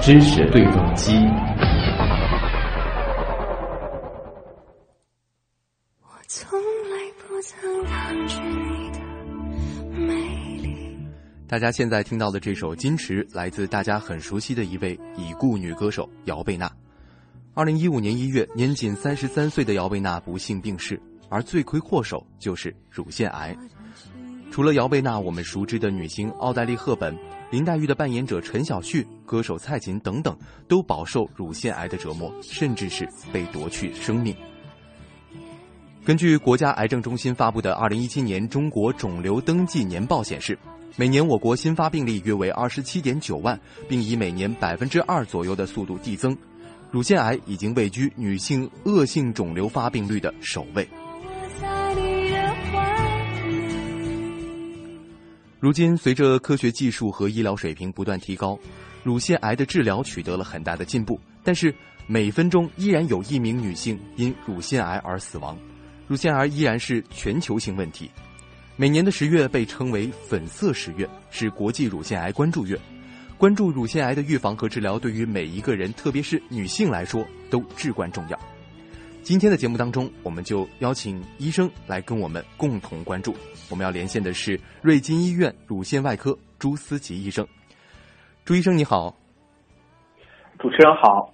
知识对撞机我从来不曾抗拒。大家现在听到的这首《矜持》，来自大家很熟悉的一位已故女歌手姚贝娜。二零一五年一月，年仅三十三岁的姚贝娜不幸病逝，而罪魁祸首就是乳腺癌。除了姚贝娜，我们熟知的女星奥黛丽·赫本、林黛玉的扮演者陈晓旭、歌手蔡琴等等，都饱受乳腺癌的折磨，甚至是被夺去生命。根据国家癌症中心发布的《二零一七年中国肿瘤登记年报》显示。每年我国新发病例约为二十七点九万，并以每年百分之二左右的速度递增。乳腺癌已经位居女性恶性肿瘤发病率的首位。如今，随着科学技术和医疗水平不断提高，乳腺癌的治疗取得了很大的进步。但是，每分钟依然有一名女性因乳腺癌而死亡，乳腺癌依然是全球性问题。每年的十月被称为“粉色十月”，是国际乳腺癌关注月。关注乳腺癌的预防和治疗，对于每一个人，特别是女性来说，都至关重要。今天的节目当中，我们就邀请医生来跟我们共同关注。我们要连线的是瑞金医院乳腺外科朱思琪医生。朱医生你好，主持人好，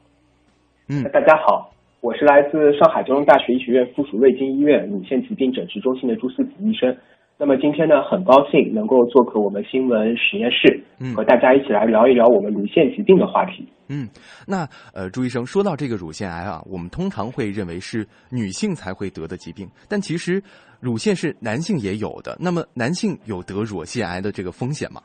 嗯，大家好，我是来自上海交通大学医学院附属瑞金医院乳腺疾病诊治中心的朱思琪医生。那么今天呢，很高兴能够做客我们新闻实验室，嗯，和大家一起来聊一聊我们乳腺疾病的话题。嗯，那呃，朱医生说到这个乳腺癌啊，我们通常会认为是女性才会得的疾病，但其实乳腺是男性也有的。那么男性有得乳腺癌的这个风险吗？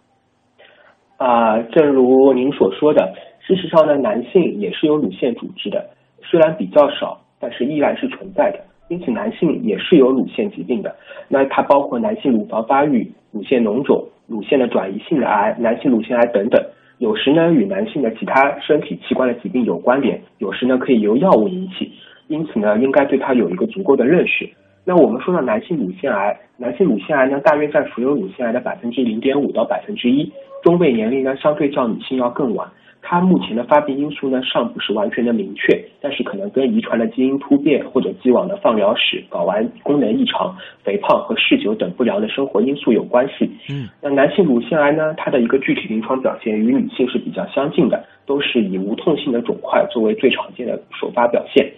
啊，正如您所说的，事实上呢，男性也是有乳腺组织的，虽然比较少，但是依然是存在的。因此，男性也是有乳腺疾病的。那它包括男性乳房发育、乳腺脓肿、乳腺的转移性的癌、男性乳腺癌等等。有时呢，与男性的其他身体器官的疾病有关联；有时呢，可以由药物引起。因此呢，应该对它有一个足够的认识。那我们说到男性乳腺癌，男性乳腺癌呢，大约占所有乳腺癌的百分之零点五到百分之一，中位年龄呢，相对较女性要更晚。它目前的发病因素呢，尚不是完全的明确，但是可能跟遗传的基因突变或者既往的放疗史、睾丸功能异常、肥胖和嗜酒等不良的生活因素有关系。嗯，那男性乳腺癌呢，它的一个具体临床表现与女性是比较相近的，都是以无痛性的肿块作为最常见的首发表现。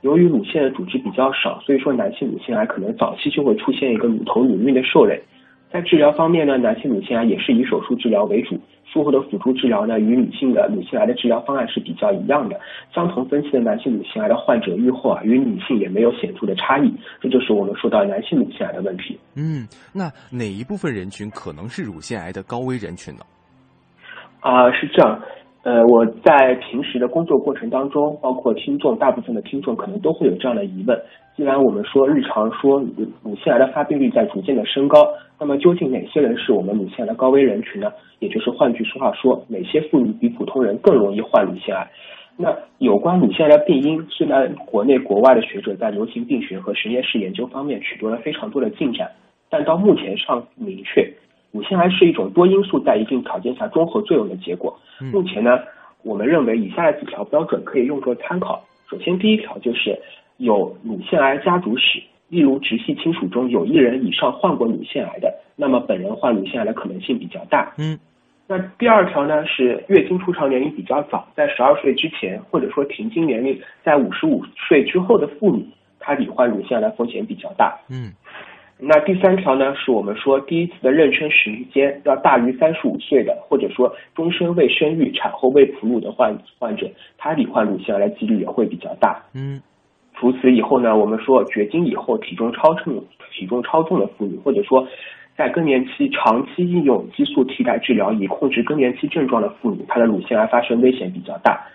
由于乳腺的组织比较少，所以说男性乳腺癌可能早期就会出现一个乳头乳晕的受累。在治疗方面呢，男性乳腺癌也是以手术治疗为主，术后的辅助治疗呢，与女性的乳腺癌的治疗方案是比较一样的。相同分期的男性乳腺癌的患者愈后啊，与女性也没有显著的差异。这就是我们说到男性乳腺癌的问题。嗯，那哪一部分人群可能是乳腺癌的高危人群呢？啊，是这样。呃，我在平时的工作过程当中，包括听众，大部分的听众可能都会有这样的疑问：既然我们说日常说乳乳腺癌的发病率在逐渐的升高，那么究竟哪些人是我们乳腺癌的高危人群呢？也就是换句话说，哪些妇女比普通人更容易患乳腺癌？那有关乳腺癌的病因，虽然国内国外的学者在流行病学和实验室研究方面取得了非常多的进展，但到目前尚不明确。乳腺癌是一种多因素在一定条件下综合作用的结果。目前呢，我们认为以下的几条标准可以用作参考。首先，第一条就是有乳腺癌家族史，例如直系亲属中有一人以上患过乳腺癌的，那么本人患乳腺癌的可能性比较大。嗯。那第二条呢是月经初潮年龄比较早，在十二岁之前，或者说停经年龄在五十五岁之后的妇女，她罹患乳腺癌的风险比较大。嗯。那第三条呢，是我们说第一次的妊娠时间要大于三十五岁的，或者说终身未生育、产后未哺乳的患患者，他罹患乳腺癌的几率也会比较大。嗯，除此以后呢，我们说绝经以后体重超重、体重超重的妇女，或者说在更年期长期应用激素替代治疗以控制更年期症状的妇女，她的乳腺癌发生危险比较大。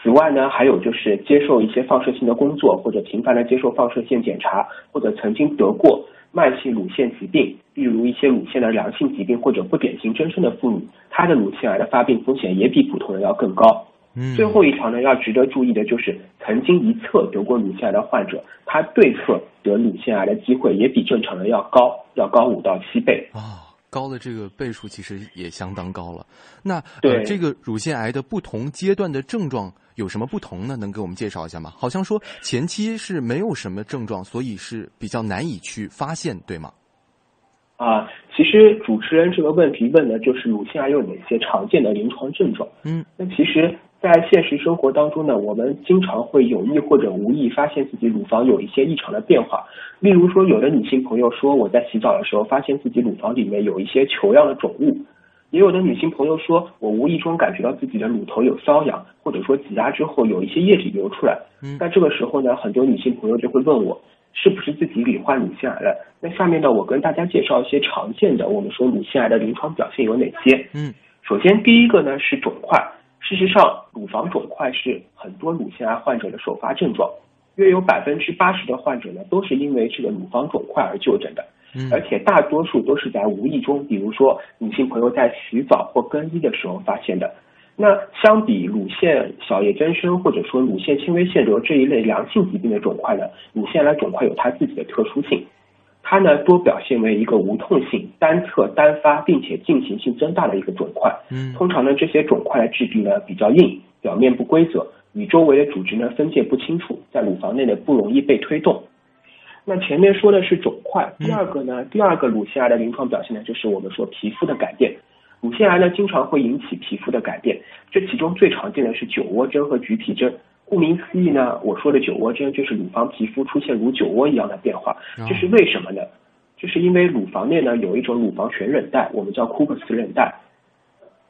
此外呢，还有就是接受一些放射性的工作，或者频繁的接受放射线检查，或者曾经得过慢性乳腺疾病，例如一些乳腺的良性疾病或者不典型增生的妇女，她的乳腺癌的发病风险也比普通人要更高。嗯，最后一条呢，要值得注意的就是，曾经一侧得过乳腺癌的患者，他对侧得乳腺癌的机会也比正常的要高，要高五到七倍。啊。高的这个倍数其实也相当高了。那呃，对这个乳腺癌的不同阶段的症状有什么不同呢？能给我们介绍一下吗？好像说前期是没有什么症状，所以是比较难以去发现，对吗？啊，其实主持人这个问题问的就是乳腺癌有哪些常见的临床症状。嗯，那其实，在现实生活当中呢，我们经常会有意或者无意发现自己乳房有一些异常的变化。例如说，有的女性朋友说我在洗澡的时候发现自己乳房里面有一些球样的肿物，也有的女性朋友说我无意中感觉到自己的乳头有瘙痒，或者说挤压之后有一些液体流出来。嗯那这个时候呢，很多女性朋友就会问我，是不是自己罹患乳腺癌了？那下面呢，我跟大家介绍一些常见的我们说乳腺癌的临床表现有哪些。嗯首先，第一个呢是肿块。事实上，乳房肿块是很多乳腺癌患者的首发症状，约有百分之八十的患者呢都是因为这个乳房肿块而就诊的，嗯而且大多数都是在无意中，比如说女性朋友在洗澡或更衣的时候发现的。那相比乳腺小叶增生或者说乳腺轻微腺瘤这一类良性疾病的肿块呢，乳腺癌肿块有它自己的特殊性。它呢多表现为一个无痛性、单侧单发，并且进行性增大的一个肿块。嗯通常呢，这些肿块的质地呢比较硬，表面不规则，与周围的组织呢分界不清楚，在乳房内呢不容易被推动。那前面说的是肿块，嗯第二个呢，第二个乳腺癌的临床表现呢，就是我们说皮肤的改变。乳腺癌呢经常会引起皮肤的改变，这其中最常见的是酒窝针和橘皮针。顾名思义呢，我说的酒窝针就是乳房皮肤出现如酒窝一样的变化，这是为什么呢？就是因为乳房内呢有一种乳房旋韧带，我们叫库克斯韧带。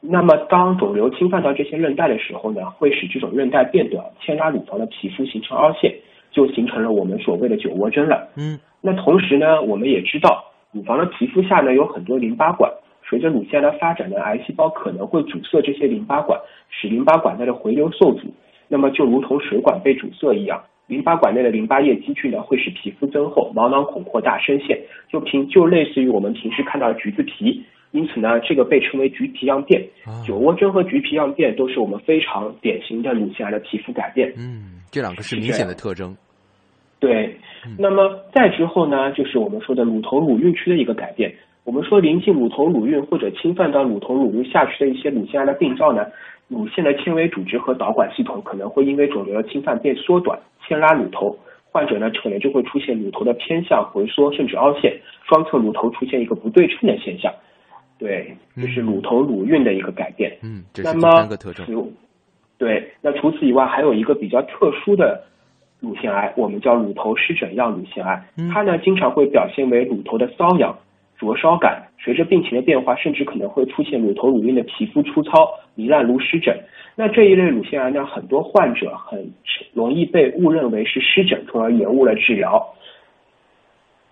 那么当肿瘤侵犯到这些韧带的时候呢，会使这种韧带变短，牵拉乳房的皮肤形成凹陷，就形成了我们所谓的酒窝针了。嗯那同时呢，我们也知道，乳房的皮肤下呢有很多淋巴管，随着乳腺的发展呢，癌细胞可能会阻塞这些淋巴管，使淋巴管内的回流受阻。那么就如同水管被阻塞一样，淋巴管内的淋巴液积聚呢，会使皮肤增厚，毛囊孔扩大、深陷，就平就类似于我们平时看到的橘子皮。因此呢，这个被称为橘皮样变。啊酒窝针和橘皮样变都是我们非常典型的乳腺癌的皮肤改变。嗯，这两个是明显的特征。对，那么再之后呢，就是我们说的乳头乳晕区的一个改变。我们说临近乳头乳晕或者侵犯到乳头乳晕下区的一些乳腺癌的病灶呢，乳腺的纤维组织和导管系统可能会因为肿瘤的侵犯变缩短，牵拉乳头，患者呢可能就会出现乳头的偏向回缩甚至凹陷，双侧乳头出现一个不对称的现象。对，这是乳头乳晕的一个改变。嗯，这是第那么三个特征。对，那除此以外，还有一个比较特殊的乳腺癌，我们叫乳头湿疹样乳腺癌嗯。它呢经常会表现为乳头的瘙痒、灼烧感，随着病情的变化，甚至可能会出现乳头乳晕的皮肤粗糙、糜烂如湿疹。那这一类乳腺癌呢，很多患者很容易被误认为是湿疹，从而延误了治疗。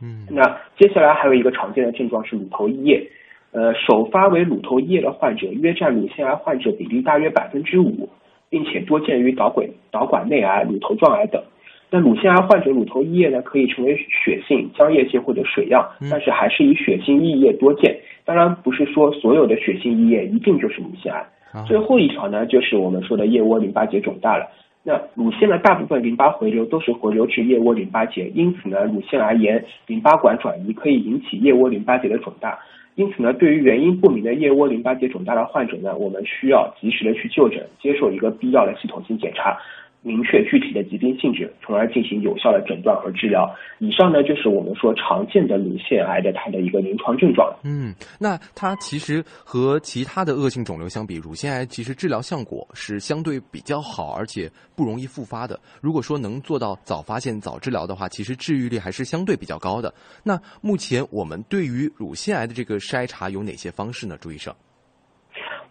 嗯那接下来还有一个常见的症状是乳头溢液，呃，首发为乳头溢液的患者约占乳腺癌患者比例大约百分之五，并且多见于导管导管内癌、乳头状癌等。那乳腺癌患者乳头溢液呢，可以成为血性、浆液性或者水样嗯，但是还是以血性溢液多见。当然，不是说所有的血性溢液一定就是乳腺癌。啊最后一条呢，就是我们说的腋窝淋巴结肿大了。那乳腺的大部分淋巴回流都是回流至腋窝淋巴结，因此呢，乳腺癌炎淋巴管转移可以引起腋窝淋巴结的肿大。因此呢，对于原因不明的腋窝淋巴结肿大的患者呢，我们需要及时的去就诊，接受一个必要的系统性检查，明确具体的疾病性质，从而进行有效的诊断和治疗。以上呢，就是我们说常见的乳腺癌的它的一个临床症状。嗯，那它其实和其他的恶性肿瘤相比，乳腺癌其实治疗效果是相对比较好，而且不容易复发的。如果说能做到早发现、早治疗的话，其实治愈率还是相对比较高的。那目前我们对于乳腺癌的这个筛查有哪些方式呢？朱医生？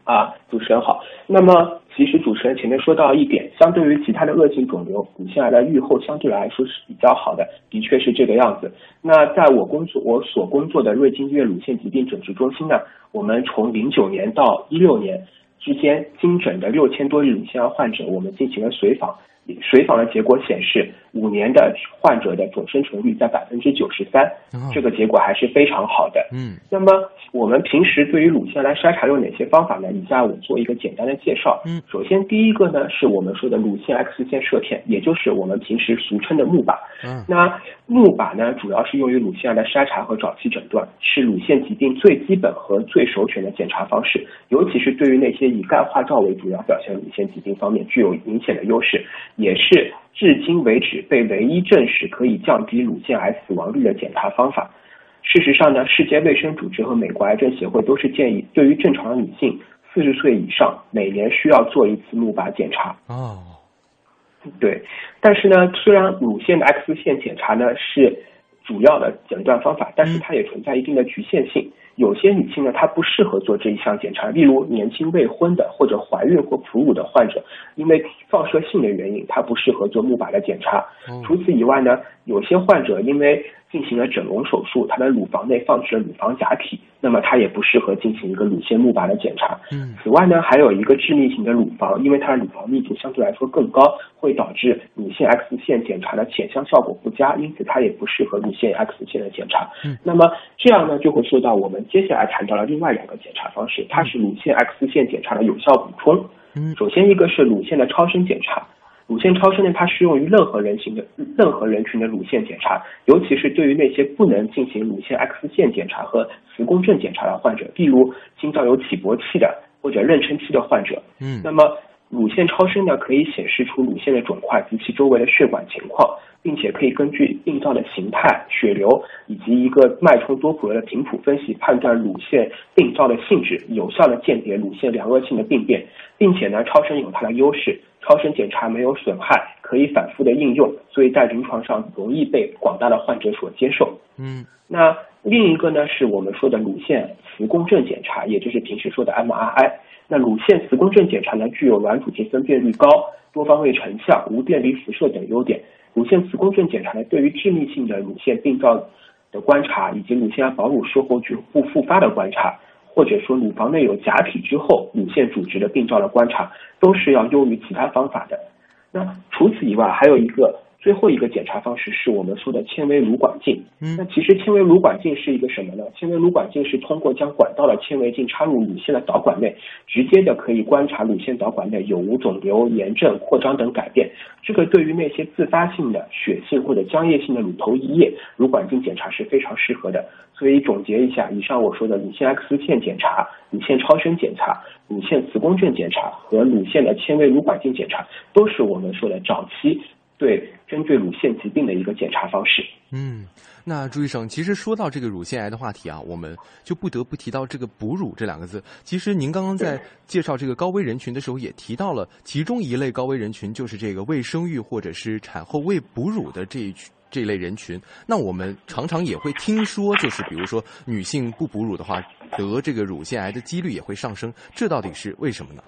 啊，主持人好。那么，其实主持人前面说到一点，相对于其他的恶性肿瘤，乳腺癌的预后相对来说是比较好的，的确是这个样子。那在我工作我所工作的瑞金医院乳腺疾病诊治中心呢，我们从零九年到一六年之间，精准的六千多例乳腺癌患者，我们进行了随访。随访的结果显示，五年的患者的总生存率在百分之九十三，这个结果还是非常好的。嗯，那么我们平时对于乳腺癌筛查有哪些方法呢？以下我做一个简单的介绍。嗯，首先第一个呢是我们说的乳腺 X 线射片，也就是我们平时俗称的钼靶。嗯，那钼靶呢主要是用于乳腺癌的筛查和早期诊断，是乳腺疾病最基本和最首选的检查方式，尤其是对于那些以钙化灶为主要表现乳腺疾病方面具有明显的优势。也是至今为止被唯一证实可以降低乳腺癌死亡率的检查方法。事实上呢，世界卫生组织和美国癌症协会都是建议，对于正常的女性四十岁以上，每年需要做一次钼靶检查。哦，对。但是呢，虽然乳腺的 X 线检查呢是主要的诊断方法，但是它也存在一定的局限性。有些女性呢，她不适合做这一项检查，例如年轻未婚的或者怀孕或哺乳的患者，因为放射性的原因，她不适合做钼靶的检查。除此以外呢，有些患者因为进行了整容手术，她的乳房内放置了乳房假体，那么她也不适合进行一个乳腺钼靶的检查。嗯，此外呢，还有一个致密型的乳房，因为它的乳房密度相对来说更高，会导致乳腺 X 线检查的潜像效果不佳，因此它也不适合乳腺 X 线的检查。嗯，那么这样呢，就会说到我们接下来谈到了另外两个检查方式，它是乳腺 X 线检查的有效补充。嗯，首先一个是乳腺的超声检查。乳腺超声呢，它适用于任何人群的任何人群的乳腺检查，尤其是对于那些不能进行乳腺 X 线检查和磁共振检查的患者，例如心脏有起搏器的或者妊娠期的患者。嗯，那么乳腺超声呢，可以显示出乳腺的肿块及其周围的血管情况，并且可以根据病灶的形态、血流以及一个脉冲多普勒的频谱分析，判断乳腺病灶的性质，有效的鉴别乳腺良恶性的病变，并且呢，超声有它的优势。超声检查没有损害，可以反复的应用，所以在临床上容易被广大的患者所接受。嗯，那另一个呢，是我们说的乳腺磁共振检查，也就是平时说的 MRI。那乳腺磁共振检查呢，具有软组织分辨率高、多方位成像、无电离辐射等优点。乳腺磁共振检查呢，对于致密性的乳腺病灶的观察，以及乳腺癌保乳术后局部复发的观察。或者说乳房内有假体之后，乳腺组织的病灶的观察，都是要优于其他方法的。那除此以外，还有一个最后一个检查方式是我们说的纤维乳管镜。嗯，那其实纤维乳管镜是一个什么呢？纤维乳管镜是通过将管道的纤维镜插入乳腺的导管内，直接的可以观察乳腺导管内有无肿瘤、炎症、扩张等改变。这个对于那些自发性的血性或者浆液性的乳头溢液，乳管镜检查是非常适合的。所以总结一下，以上我说的乳腺 X 线检查、乳腺超声检查、乳腺磁共振检查和乳腺的纤维乳管镜检查，都是我们说的早期对针对乳腺疾病的一个检查方式。嗯，那朱医生，其实说到这个乳腺癌的话题啊，我们就不得不提到这个哺乳这两个字。其实您刚刚在介绍这个高危人群的时候，也提到了其中一类高危人群，就是这个未生育或者是产后未哺乳的这一群。这类人群，那我们常常也会听说，就是比如说女性不哺乳的话，得这个乳腺癌的几率也会上升，这到底是为什么呢？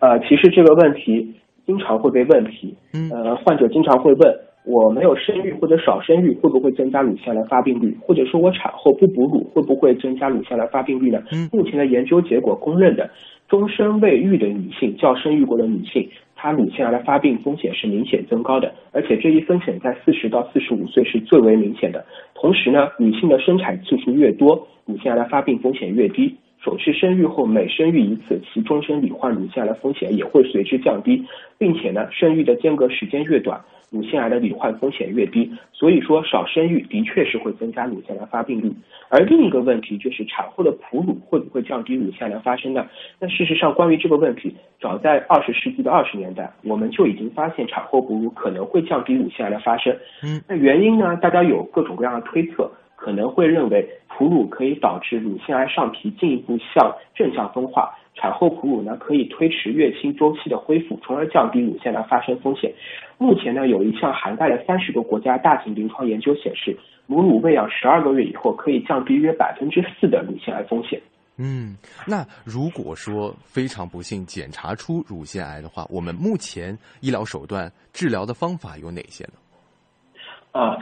呃，其实这个问题经常会被问题，嗯，呃，患者经常会问，我没有生育或者少生育，会不会增加乳腺癌发病率？或者说我产后不哺乳，会不会增加乳腺癌发病率呢？嗯，目前的研究结果公认的，终身未育的女性较生育过的女性。她乳腺癌的发病风险是明显增高的，而且这一风险在四十到四十五岁是最为明显的。同时呢，女性的生产次数越多，乳腺癌的发病风险越低。首次生育后每生育一次，其终身罹患乳腺癌的风险也会随之降低，并且呢，生育的间隔时间越短，乳腺癌的罹患风险越低。所以说，少生育的确是会增加乳腺癌发病率。而另一个问题就是产后的哺乳会不会降低乳腺癌发生呢？那事实上，关于这个问题，早在二十世纪的二十年代，我们就已经发现产后哺乳可能会降低乳腺癌的发生。嗯，那原因呢？大家有各种各样的推测。可能会认为哺乳可以导致乳腺癌上皮进一步向正向分化，产后哺乳呢可以推迟月经周期的恢复，从而降低乳腺癌发生风险。目前呢有一项涵盖了三十个国家大型临床研究显示，母乳喂养十二个月以后可以降低约百分之四的乳腺癌风险。嗯，那如果说非常不幸检查出乳腺癌的话，我们目前医疗手段治疗的方法有哪些呢？啊。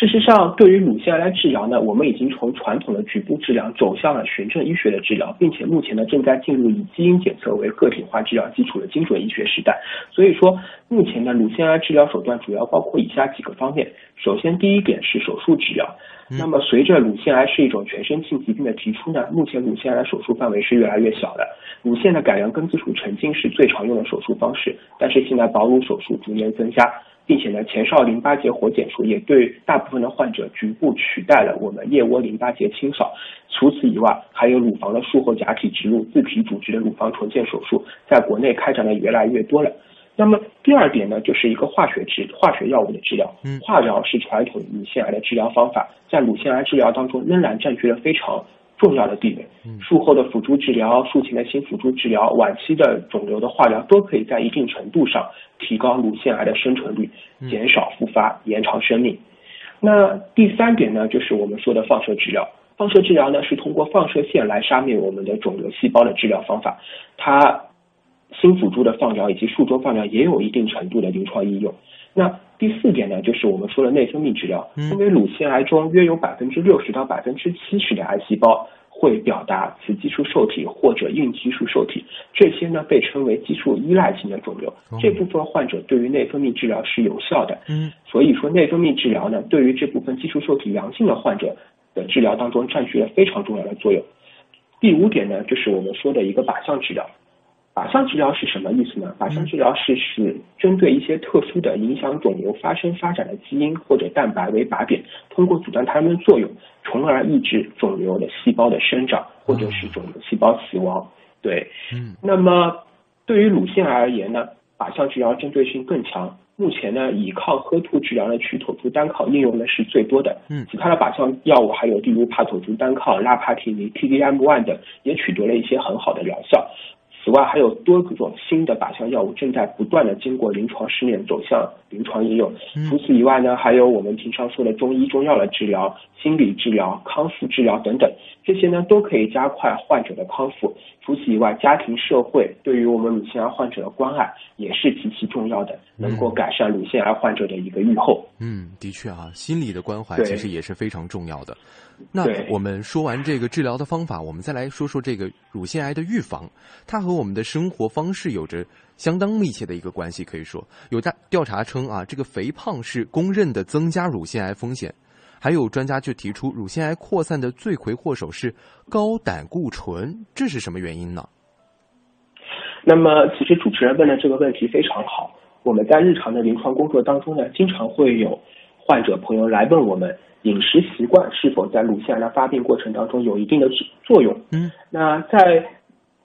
事实上，对于乳腺癌治疗呢，我们已经从传统的局部治疗走向了循证医学的治疗，并且目前呢正在进入以基因检测为个体化治疗基础的精准医学时代。所以说，目前的乳腺癌治疗手段主要包括以下几个方面。首先，第一点是手术治疗。那么，随着乳腺癌是一种全身性疾病的提出呢，目前乳腺癌的手术范围是越来越小的。乳腺的改良根治术曾经是最常用的手术方式，但是现在保乳手术逐年增加，并且呢，前哨淋巴结活检术也对大部分的患者局部取代了我们腋窝淋巴结清扫。除此以外，还有乳房的术后假体植入、自体组织的乳房重建手术，在国内开展的越来越多了。那么第二点呢，就是一个化学治化学药物的治疗。嗯，化疗是传统乳腺癌的治疗方法，在乳腺癌治疗当中仍然占据了非常重要的地位。嗯，术后的辅助治疗、术前的新辅助治疗、晚期的肿瘤的化疗，都可以在一定程度上提高乳腺癌的生存率，减少复发，延长生命。那第三点呢，就是我们说的放射治疗。放射治疗呢，是通过放射线来杀灭我们的肿瘤细胞的治疗方法，它。新辅助的放疗以及术中放疗也有一定程度的临床应用。那第四点呢，就是我们说的内分泌治疗。因为乳腺癌中约有百分之六十到百分之七十的癌细胞会表达雌激素受体或者孕激素受体，这些呢被称为激素依赖性的肿瘤。这部分患者对于内分泌治疗是有效的。嗯，所以说内分泌治疗呢，对于这部分激素受体阳性的患者的治疗当中占据了非常重要的作用。第五点呢，就是我们说的一个靶向治疗。靶向治疗是什么意思呢？靶向治疗是使针对一些特殊的影响肿瘤发生发展的基因或者蛋白为靶点，通过阻断它们的作用，从而抑制肿瘤的细胞的生长，或者是肿瘤细胞死亡。对，嗯。那么对于乳腺癌而言呢，靶向治疗针对性更强。目前呢，以抗 HER2 治疗的曲妥珠单抗应用的是最多的。嗯。其他的靶向药物还有例如帕妥珠单抗、拉帕替尼、T-DM1 等，也取得了一些很好的疗效。此外，还有多种新的靶向药物正在不断的经过临床试验走向临床应用。除此以外呢，还有我们平常说的中医中药的治疗、心理治疗、康复治疗等等，这些呢都可以加快患者的康复。除此以外，家庭社会对于我们乳腺癌患者的关爱也是极其重要的，能够改善乳腺癌患者的一个预后。嗯，的确啊，心理的关怀其实也是非常重要的。那我们说完这个治疗的方法，我们再来说说这个乳腺癌的预防。它和我们的生活方式有着相当密切的一个关系。可以说，有大调查称啊，这个肥胖是公认的增加乳腺癌风险。还有专家就提出，乳腺癌扩散的罪魁祸首是高胆固醇，这是什么原因呢？那么，其实主持人问的这个问题非常好。我们在日常的临床工作当中呢，经常会有患者朋友来问我们。饮食习惯是否在乳腺癌的发病过程当中有一定的作用？嗯，那在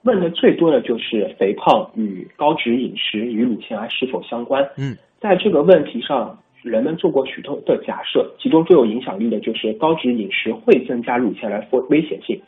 问的最多的就是肥胖与高脂饮食与乳腺癌是否相关？嗯，在这个问题上，人们做过许多的假设，其中最有影响力的就是高脂饮食会增加乳腺癌危危险性。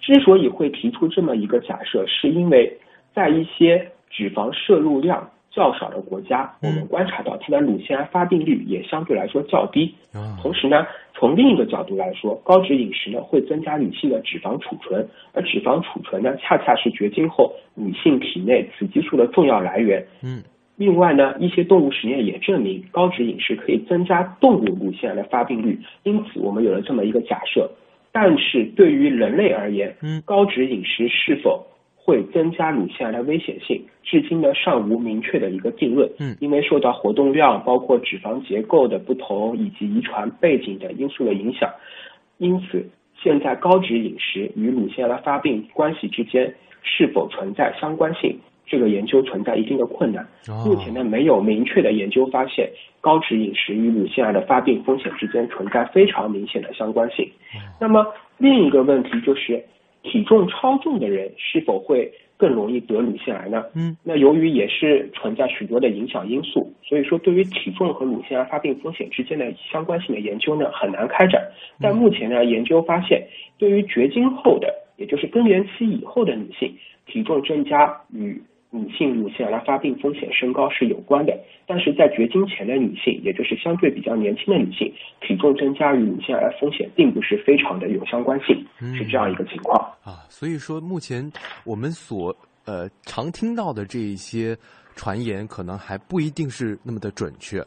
之所以会提出这么一个假设，是因为在一些脂肪摄入量。较少的国家，我们观察到它的乳腺癌发病率也相对来说较低。同时呢，从另一个角度来说，高脂饮食呢会增加女性的脂肪储存，而脂肪储存呢恰恰是绝经后女性体内雌激素的重要来源。嗯，另外呢，一些动物实验也证明高脂饮食可以增加动物乳腺癌的发病率，因此我们有了这么一个假设。但是对于人类而言，嗯，高脂饮食是否？会增加乳腺癌的危险性，至今呢尚无明确的一个定论。嗯，因为受到活动量、包括脂肪结构的不同以及遗传背景等因素的影响，因此现在高脂饮食与乳腺癌发病关系之间是否存在相关性，这个研究存在一定的困难。目前呢没有明确的研究发现高脂饮食与乳腺癌的发病风险之间存在非常明显的相关性。那么另一个问题就是。体重超重的人是否会更容易得乳腺癌呢？嗯，那由于也是存在许多的影响因素，所以说对于体重和乳腺癌发病风险之间的相关性的研究呢很难开展。但目前呢，研究发现，对于绝经后的，也就是更年期以后的女性，体重增加与女性乳腺癌发病风险升高是有关的，但是在绝经前的女性，也就是相对比较年轻的女性，体重增加与乳腺癌风险并不是非常的有相关性，是这样一个情况啊。所以说，目前我们所呃常听到的这一些传言，可能还不一定是那么的准确。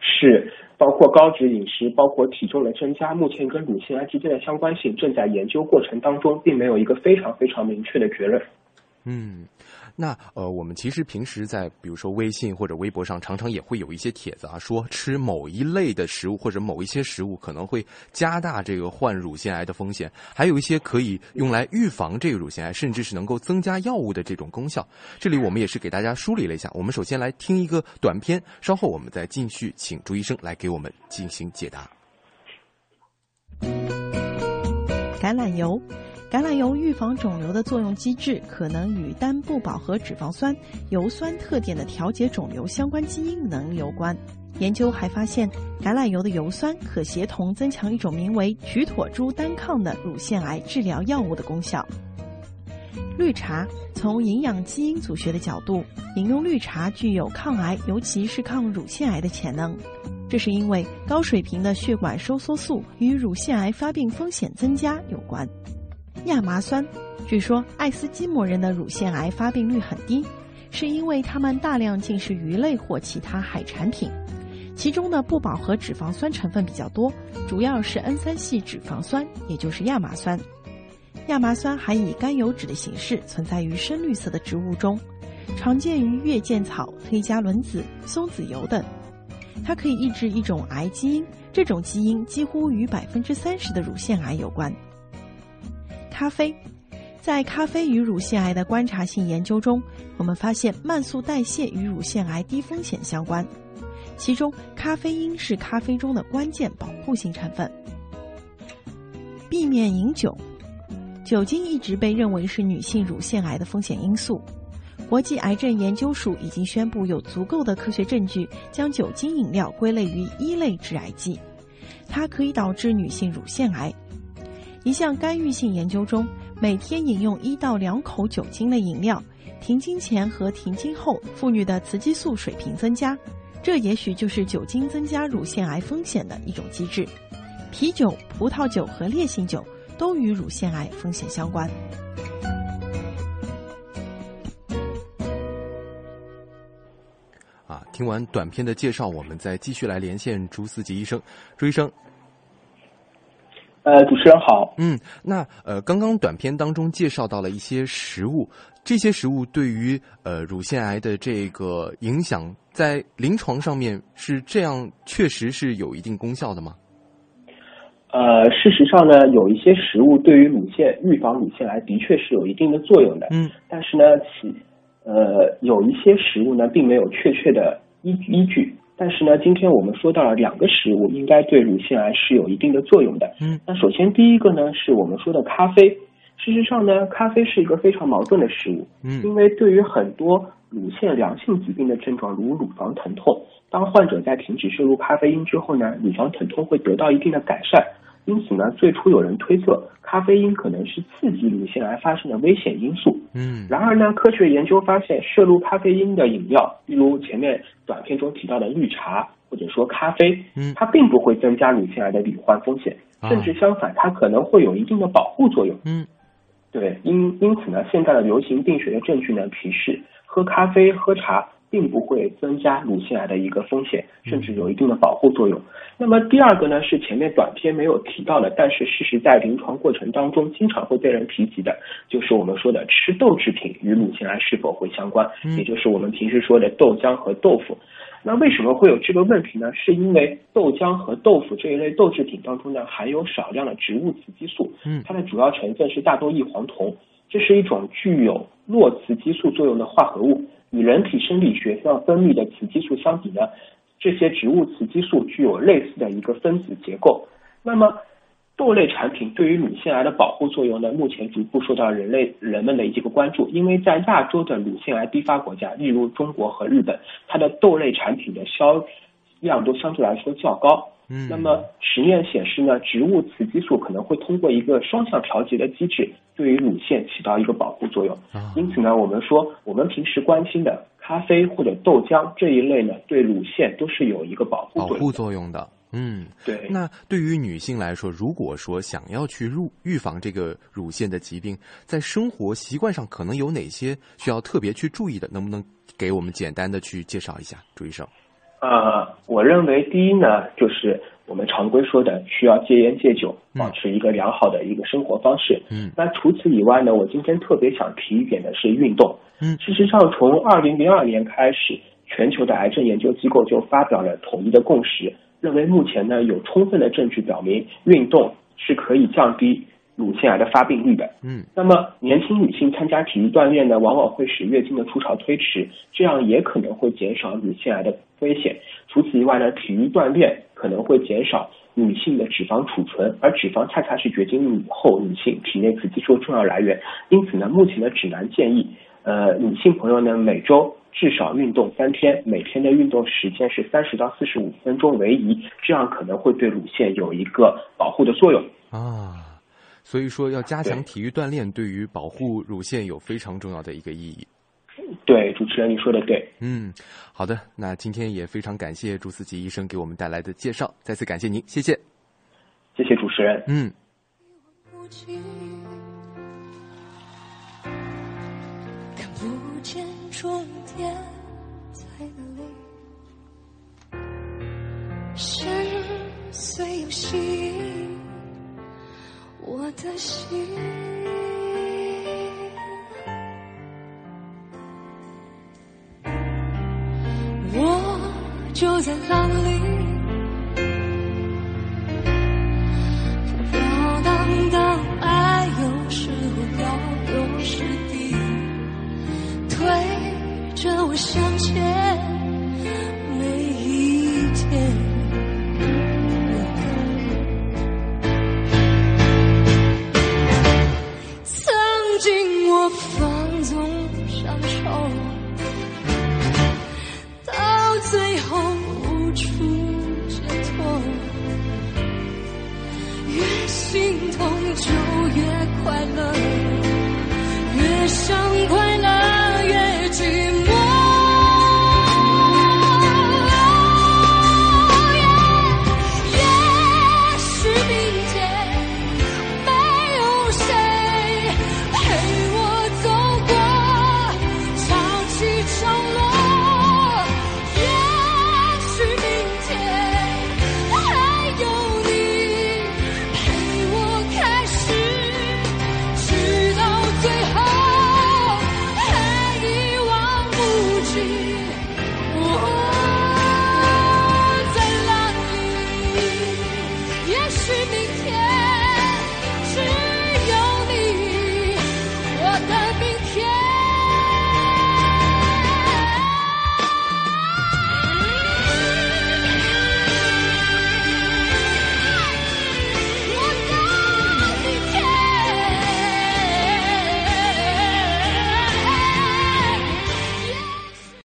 是，包括高脂饮食，包括体重的增加，目前跟乳腺癌之间的相关性正在研究过程当中，并没有一个非常非常明确的结论。嗯。那呃，我们其实平时在比如说微信或者微博上，常常也会有一些帖子啊，说吃某一类的食物或者某一些食物可能会加大这个患乳腺癌的风险，还有一些可以用来预防这个乳腺癌，甚至是能够增加药物的这种功效。这里我们也是给大家梳理了一下。我们首先来听一个短片，稍后我们再继续请朱医生来给我们进行解答。橄榄油。橄榄油预防肿瘤的作用机制可能与单不饱和脂肪酸油酸特点的调节肿瘤相关基因能力有关。研究还发现，橄榄油的油酸可协同增强一种名为曲妥珠单抗的乳腺癌治疗药物的功效。绿茶从营养基因组学的角度，饮用绿茶具有抗癌，尤其是抗乳腺癌的潜能。这是因为高水平的血管收缩素与乳腺癌发病风险增加有关。亚麻酸，据说爱斯基摩人的乳腺癌发病率很低，是因为他们大量进食鱼类或其他海产品，其中的不饱和脂肪酸成分比较多，主要是 N 三系脂肪酸，也就是亚麻酸。亚麻酸还以甘油酯的形式存在于深绿色的植物中，常见于月见草、黑加仑子、松子油等。它可以抑制一种癌基因，这种基因几乎与百分之三十的乳腺癌有关。咖啡，在咖啡与乳腺癌的观察性研究中，我们发现慢速代谢与乳腺癌低风险相关。其中，咖啡因是咖啡中的关键保护性成分。避免饮酒，酒精一直被认为是女性乳腺癌的风险因素。国际癌症研究署已经宣布有足够的科学证据将酒精饮料归类于一类致癌剂，它可以导致女性乳腺癌。一项干预性研究中，每天饮用一到两口酒精类饮料，停经前和停经后妇女的雌激素水平增加，这也许就是酒精增加乳腺癌风险的一种机制。啤酒、葡萄酒和烈性酒都与乳腺癌风险相关。啊，听完短片的介绍，我们再继续来连线朱思吉医生，朱医生。呃，主持人好。嗯，那呃，刚刚短片当中介绍到了一些食物，这些食物对于呃乳腺癌的这个影响，在临床上面是这样，确实是有一定功效的吗？呃，事实上呢，有一些食物对于乳腺预防乳腺癌的确是有一定的作用的。嗯，但是呢，其呃有一些食物呢，并没有确切的依依据。但是呢，今天我们说到了两个食物应该对乳腺癌是有一定的作用的。嗯，那首先第一个呢，是我们说的咖啡。事实上呢，咖啡是一个非常矛盾的食物。嗯，因为对于很多乳腺良性疾病的症状，如乳房疼痛，当患者在停止摄入咖啡因之后呢，乳房疼痛会得到一定的改善。因此呢，最初有人推测咖啡因可能是刺激乳腺癌发生的危险因素。嗯，然而呢，科学研究发现，摄入咖啡因的饮料，例如前面短片中提到的绿茶或者说咖啡，嗯，它并不会增加乳腺癌的罹患风险，甚至相反，它可能会有一定的保护作用。嗯，对，因因此呢，现在的流行病学的证据呢，提示喝咖啡、喝茶。并不会增加乳腺癌的一个风险，甚至有一定的保护作用。那么第二个呢，是前面短片没有提到的，但是事实在临床过程当中经常会被人提及的，就是我们说的吃豆制品与乳腺癌是否会相关，也就是我们平时说的豆浆和豆腐。那为什么会有这个问题呢？是因为豆浆和豆腐这一类豆制品当中呢，含有少量的植物雌激素，嗯，它的主要成分是大豆异黄酮，这是一种具有弱雌激素作用的化合物。与人体生理学上分泌的雌激素相比呢，这些植物雌激素具有类似的一个分子结构。那么，豆类产品对于乳腺癌的保护作用呢，目前逐步受到人类人们的一个关注。因为在亚洲的乳腺癌低发国家，例如中国和日本，它的豆类产品的销量都相对来说较高。嗯，那么实验显示呢，植物雌激素可能会通过一个双向调节的机制，对于乳腺起到一个保护作用。因此呢，我们说我们平时关心的咖啡或者豆浆这一类呢，对乳腺都是有一个保护保护作用的。嗯，对。那对于女性来说，如果说想要去入预防这个乳腺的疾病，在生活习惯上可能有哪些需要特别去注意的？能不能给我们简单的去介绍一下，朱医生？呃，我认为第一呢，就是我们常规说的需要戒烟戒酒，保持一个良好的一个生活方式。嗯，那除此以外呢，我今天特别想提一点的是运动。嗯，事实上，从二零零二年开始，全球的癌症研究机构就发表了统一的共识，认为目前呢有充分的证据表明运动是可以降低。乳腺癌的发病率的，嗯，那么年轻女性参加体育锻炼呢，往往会使月经的初潮推迟，这样也可能会减少乳腺癌的危险。除此以外呢，体育锻炼可能会减少女性的脂肪储存，而脂肪恰恰是绝经后女性体内雌激素重要来源。因此呢，目前的指南建议，呃，女性朋友呢每周至少运动三天，每天的运动时间是三十到四十五分钟为宜，这样可能会对乳腺有一个保护的作用啊。所以说，要加强体育锻炼，对于保护乳腺有非常重要的一个意义。对，主持人你说的对。嗯，好的，那今天也非常感谢朱思吉医生给我们带来的介绍，再次感谢您，谢谢。谢谢主持人。嗯。看不见终点在哪里，深邃又细。我的心，我就在浪里。